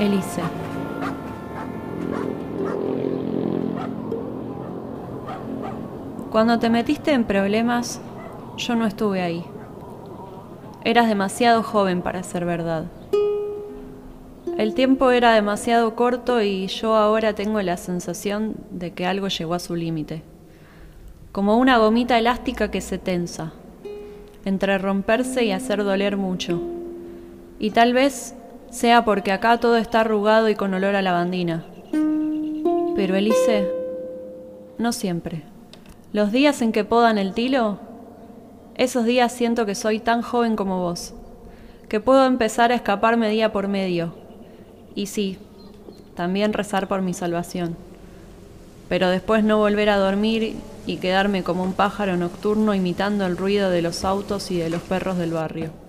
Elise. Cuando te metiste en problemas, yo no estuve ahí. Eras demasiado joven para ser verdad. El tiempo era demasiado corto y yo ahora tengo la sensación de que algo llegó a su límite. Como una gomita elástica que se tensa, entre romperse y hacer doler mucho. Y tal vez sea porque acá todo está arrugado y con olor a lavandina. Pero Elise, no siempre. Los días en que podan el tilo, esos días siento que soy tan joven como vos, que puedo empezar a escaparme día por medio. Y sí, también rezar por mi salvación. Pero después no volver a dormir y quedarme como un pájaro nocturno imitando el ruido de los autos y de los perros del barrio.